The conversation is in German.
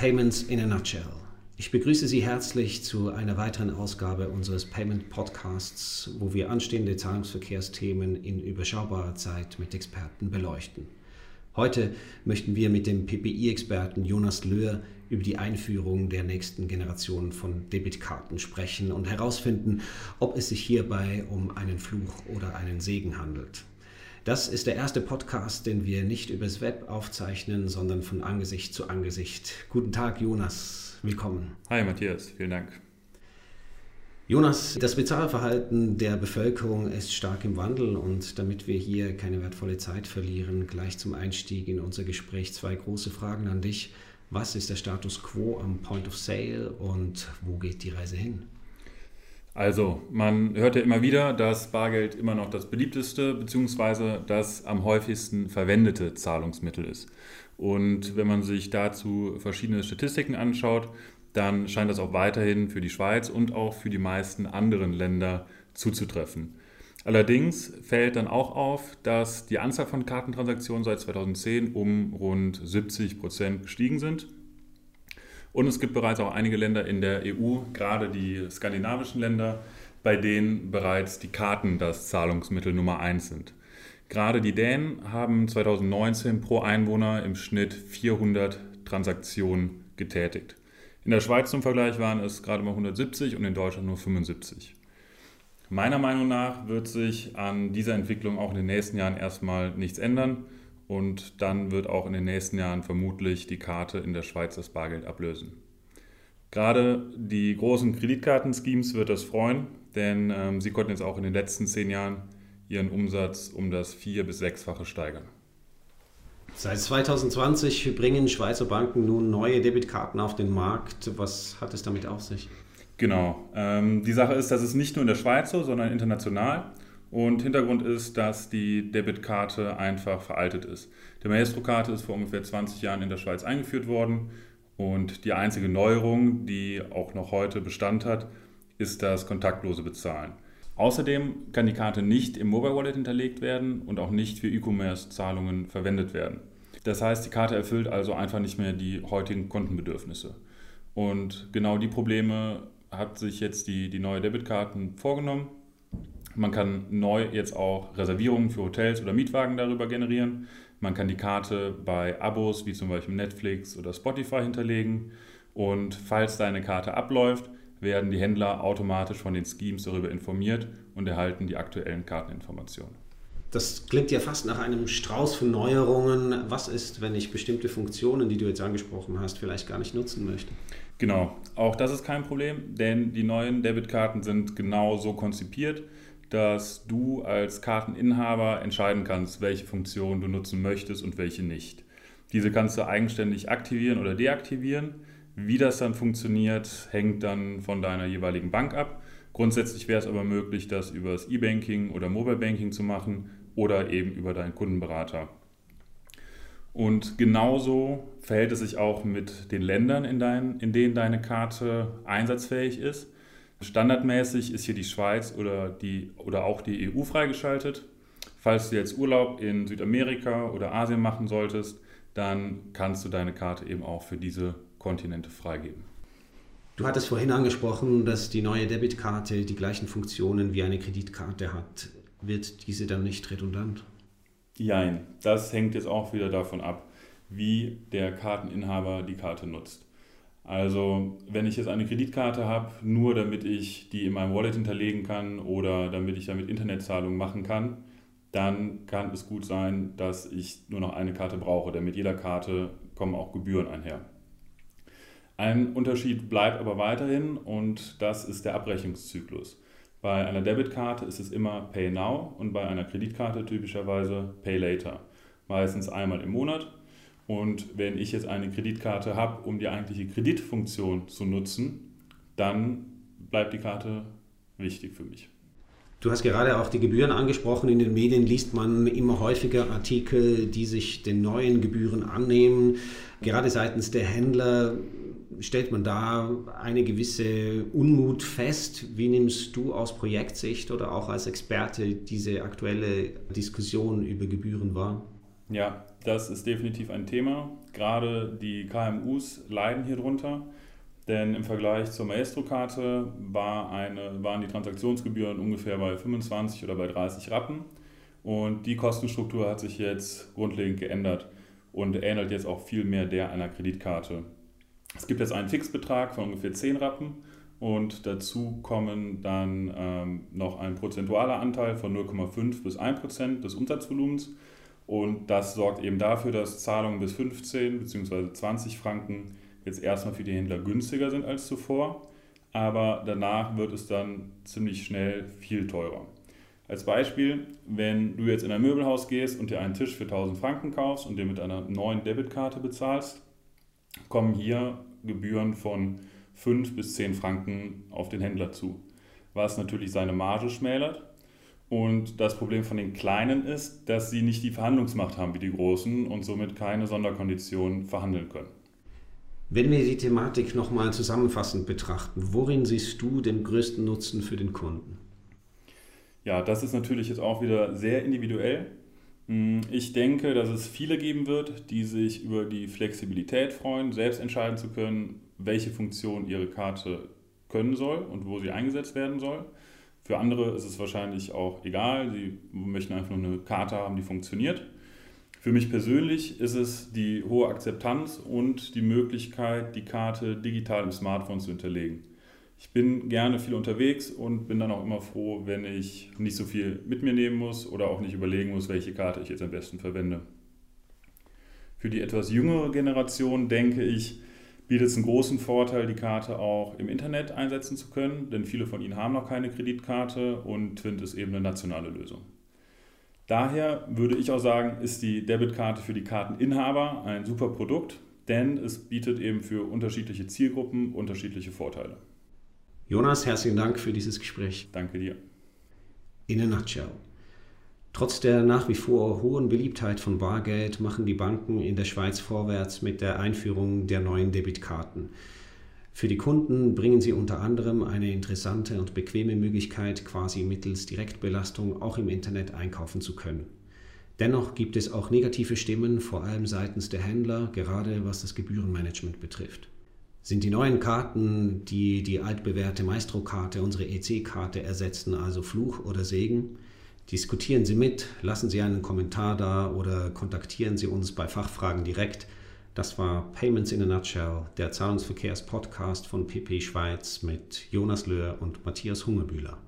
Payments in a Nutshell. Ich begrüße Sie herzlich zu einer weiteren Ausgabe unseres Payment Podcasts, wo wir anstehende Zahlungsverkehrsthemen in überschaubarer Zeit mit Experten beleuchten. Heute möchten wir mit dem PPI-Experten Jonas Löhr über die Einführung der nächsten Generation von Debitkarten sprechen und herausfinden, ob es sich hierbei um einen Fluch oder einen Segen handelt. Das ist der erste Podcast, den wir nicht übers Web aufzeichnen, sondern von Angesicht zu Angesicht. Guten Tag, Jonas. Willkommen. Hi, Matthias. Vielen Dank. Jonas, das Bezahlverhalten der Bevölkerung ist stark im Wandel und damit wir hier keine wertvolle Zeit verlieren, gleich zum Einstieg in unser Gespräch zwei große Fragen an dich. Was ist der Status quo am Point of Sale und wo geht die Reise hin? Also, man hört ja immer wieder, dass Bargeld immer noch das beliebteste bzw. das am häufigsten verwendete Zahlungsmittel ist. Und wenn man sich dazu verschiedene Statistiken anschaut, dann scheint das auch weiterhin für die Schweiz und auch für die meisten anderen Länder zuzutreffen. Allerdings fällt dann auch auf, dass die Anzahl von Kartentransaktionen seit 2010 um rund 70 Prozent gestiegen sind. Und es gibt bereits auch einige Länder in der EU, gerade die skandinavischen Länder, bei denen bereits die Karten das Zahlungsmittel Nummer eins sind. Gerade die Dänen haben 2019 pro Einwohner im Schnitt 400 Transaktionen getätigt. In der Schweiz zum Vergleich waren es gerade mal 170 und in Deutschland nur 75. Meiner Meinung nach wird sich an dieser Entwicklung auch in den nächsten Jahren erstmal nichts ändern und dann wird auch in den nächsten Jahren vermutlich die Karte in der Schweiz das Bargeld ablösen. Gerade die großen Kreditkartenschemes wird das freuen, denn ähm, sie konnten jetzt auch in den letzten zehn Jahren ihren Umsatz um das vier- bis sechsfache steigern. Seit 2020 bringen Schweizer Banken nun neue Debitkarten auf den Markt. Was hat es damit auf sich? Genau. Ähm, die Sache ist, dass es nicht nur in der Schweiz so, sondern international. Und Hintergrund ist, dass die Debitkarte einfach veraltet ist. Die Maestro-Karte ist vor ungefähr 20 Jahren in der Schweiz eingeführt worden. Und die einzige Neuerung, die auch noch heute Bestand hat, ist das kontaktlose Bezahlen. Außerdem kann die Karte nicht im Mobile Wallet hinterlegt werden und auch nicht für E-Commerce-Zahlungen verwendet werden. Das heißt, die Karte erfüllt also einfach nicht mehr die heutigen Kontenbedürfnisse. Und genau die Probleme hat sich jetzt die, die neue Debitkarten vorgenommen. Man kann neu jetzt auch Reservierungen für Hotels oder Mietwagen darüber generieren. Man kann die Karte bei Abos wie zum Beispiel Netflix oder Spotify hinterlegen. Und falls deine Karte abläuft, werden die Händler automatisch von den Schemes darüber informiert und erhalten die aktuellen Karteninformationen. Das klingt ja fast nach einem Strauß von Neuerungen. Was ist, wenn ich bestimmte Funktionen, die du jetzt angesprochen hast, vielleicht gar nicht nutzen möchte? Genau, auch das ist kein Problem, denn die neuen Debitkarten sind genau so konzipiert, dass du als Karteninhaber entscheiden kannst, welche Funktion du nutzen möchtest und welche nicht. Diese kannst du eigenständig aktivieren oder deaktivieren. Wie das dann funktioniert, hängt dann von deiner jeweiligen Bank ab. Grundsätzlich wäre es aber möglich, das über das E-Banking oder Mobile Banking zu machen oder eben über deinen Kundenberater. Und genauso verhält es sich auch mit den Ländern, in, dein, in denen deine Karte einsatzfähig ist. Standardmäßig ist hier die Schweiz oder, die, oder auch die EU freigeschaltet. Falls du jetzt Urlaub in Südamerika oder Asien machen solltest, dann kannst du deine Karte eben auch für diese Kontinente freigeben. Du hattest vorhin angesprochen, dass die neue Debitkarte die gleichen Funktionen wie eine Kreditkarte hat. Wird diese dann nicht redundant? Nein, das hängt jetzt auch wieder davon ab, wie der Karteninhaber die Karte nutzt. Also, wenn ich jetzt eine Kreditkarte habe, nur damit ich die in meinem Wallet hinterlegen kann oder damit ich damit Internetzahlungen machen kann, dann kann es gut sein, dass ich nur noch eine Karte brauche, denn mit jeder Karte kommen auch Gebühren einher. Ein Unterschied bleibt aber weiterhin und das ist der Abrechnungszyklus. Bei einer Debitkarte ist es immer Pay Now und bei einer Kreditkarte typischerweise Pay Later. Meistens einmal im Monat. Und wenn ich jetzt eine Kreditkarte habe, um die eigentliche Kreditfunktion zu nutzen, dann bleibt die Karte wichtig für mich. Du hast gerade auch die Gebühren angesprochen. In den Medien liest man immer häufiger Artikel, die sich den neuen Gebühren annehmen. Gerade seitens der Händler stellt man da eine gewisse Unmut fest. Wie nimmst du aus Projektsicht oder auch als Experte diese aktuelle Diskussion über Gebühren wahr? Ja, das ist definitiv ein Thema. Gerade die KMUs leiden hier drunter, denn im Vergleich zur Maestro-Karte war waren die Transaktionsgebühren ungefähr bei 25 oder bei 30 Rappen. Und die Kostenstruktur hat sich jetzt grundlegend geändert und ähnelt jetzt auch viel mehr der einer Kreditkarte. Es gibt jetzt einen Fixbetrag von ungefähr 10 Rappen und dazu kommen dann ähm, noch ein prozentualer Anteil von 0,5 bis 1 Prozent des Umsatzvolumens. Und das sorgt eben dafür, dass Zahlungen bis 15 bzw. 20 Franken jetzt erstmal für die Händler günstiger sind als zuvor. Aber danach wird es dann ziemlich schnell viel teurer. Als Beispiel, wenn du jetzt in ein Möbelhaus gehst und dir einen Tisch für 1000 Franken kaufst und den mit einer neuen Debitkarte bezahlst, kommen hier Gebühren von 5 bis 10 Franken auf den Händler zu, was natürlich seine Marge schmälert. Und das Problem von den Kleinen ist, dass sie nicht die Verhandlungsmacht haben wie die Großen und somit keine Sonderkonditionen verhandeln können. Wenn wir die Thematik nochmal zusammenfassend betrachten, worin siehst du den größten Nutzen für den Kunden? Ja, das ist natürlich jetzt auch wieder sehr individuell. Hm, ich denke, dass es viele geben wird, die sich über die Flexibilität freuen, selbst entscheiden zu können, welche Funktion ihre Karte können soll und wo sie eingesetzt werden soll. Für andere ist es wahrscheinlich auch egal, sie möchten einfach nur eine Karte haben, die funktioniert. Für mich persönlich ist es die hohe Akzeptanz und die Möglichkeit, die Karte digital im Smartphone zu hinterlegen. Ich bin gerne viel unterwegs und bin dann auch immer froh, wenn ich nicht so viel mit mir nehmen muss oder auch nicht überlegen muss, welche Karte ich jetzt am besten verwende. Für die etwas jüngere Generation denke ich, bietet es einen großen Vorteil, die Karte auch im Internet einsetzen zu können, denn viele von ihnen haben noch keine Kreditkarte und Twint ist eben eine nationale Lösung. Daher würde ich auch sagen, ist die Debitkarte für die Karteninhaber ein super Produkt, denn es bietet eben für unterschiedliche Zielgruppen unterschiedliche Vorteile. Jonas, herzlichen Dank für dieses Gespräch. Danke dir. In a nutshell. Trotz der nach wie vor hohen Beliebtheit von Bargeld machen die Banken in der Schweiz vorwärts mit der Einführung der neuen Debitkarten. Für die Kunden bringen sie unter anderem eine interessante und bequeme Möglichkeit, quasi mittels Direktbelastung auch im Internet einkaufen zu können. Dennoch gibt es auch negative Stimmen, vor allem seitens der Händler, gerade was das Gebührenmanagement betrifft. Sind die neuen Karten, die die altbewährte Maestro-Karte, unsere EC-Karte ersetzen, also Fluch oder Segen? Diskutieren Sie mit, lassen Sie einen Kommentar da oder kontaktieren Sie uns bei Fachfragen direkt. Das war Payments in a Nutshell, der Zahlungsverkehrs-Podcast von PP Schweiz mit Jonas Löhr und Matthias Hungerbühler.